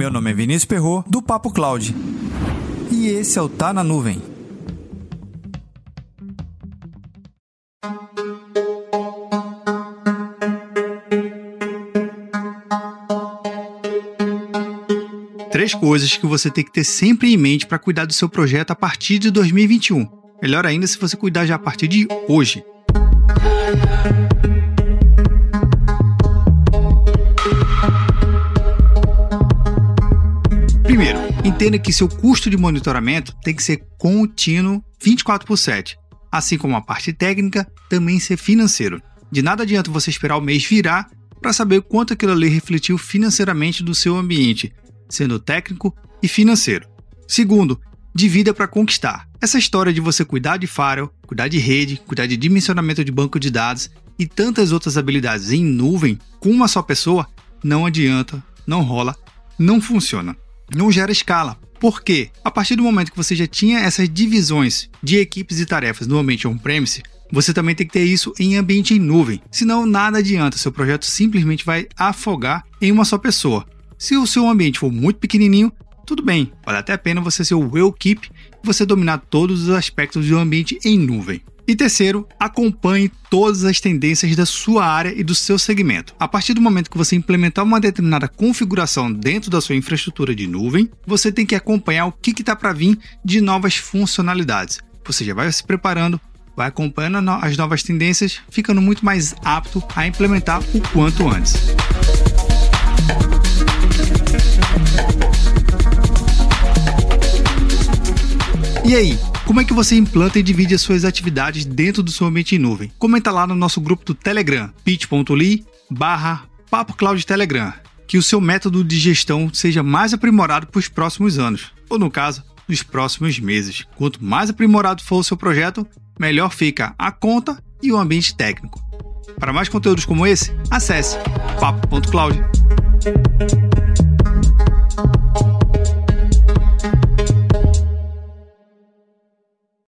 Meu nome é Vinícius Perro do Papo Cloud. E esse é o Tá na Nuvem. Três coisas que você tem que ter sempre em mente para cuidar do seu projeto a partir de 2021. Melhor ainda se você cuidar já a partir de hoje. Entenda que seu custo de monitoramento tem que ser contínuo 24 por 7, assim como a parte técnica também ser financeiro. De nada adianta você esperar o mês virar para saber quanto aquilo ali refletiu financeiramente do seu ambiente, sendo técnico e financeiro. Segundo, divida para conquistar. Essa história de você cuidar de firewall, cuidar de rede, cuidar de dimensionamento de banco de dados e tantas outras habilidades em nuvem com uma só pessoa não adianta, não rola, não funciona. Não gera escala. Por quê? A partir do momento que você já tinha essas divisões de equipes e tarefas no ambiente on-premise, você também tem que ter isso em ambiente em nuvem. Senão nada adianta, seu projeto simplesmente vai afogar em uma só pessoa. Se o seu ambiente for muito pequenininho, tudo bem, vale até a pena você ser o well keep e você dominar todos os aspectos do ambiente em nuvem. E terceiro, acompanhe todas as tendências da sua área e do seu segmento. A partir do momento que você implementar uma determinada configuração dentro da sua infraestrutura de nuvem, você tem que acompanhar o que está para vir de novas funcionalidades. Você já vai se preparando, vai acompanhando as novas tendências, ficando muito mais apto a implementar o quanto antes. E aí, como é que você implanta e divide as suas atividades dentro do seu ambiente em nuvem? Comenta lá no nosso grupo do Telegram, pitch.ly barra Telegram, que o seu método de gestão seja mais aprimorado para os próximos anos, ou no caso, nos próximos meses. Quanto mais aprimorado for o seu projeto, melhor fica a conta e o ambiente técnico. Para mais conteúdos como esse, acesse papo.cloud.